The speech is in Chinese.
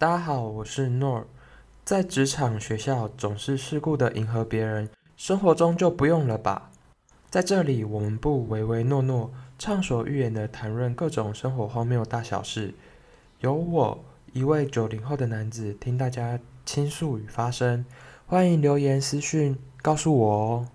大家好，我是诺尔。在职场、学校总是事故的迎合别人，生活中就不用了吧？在这里，我们不唯唯诺诺，畅所欲言的谈论各种生活荒谬大小事。由我一位九零后的男子听大家倾诉与发声，欢迎留言私讯告诉我哦。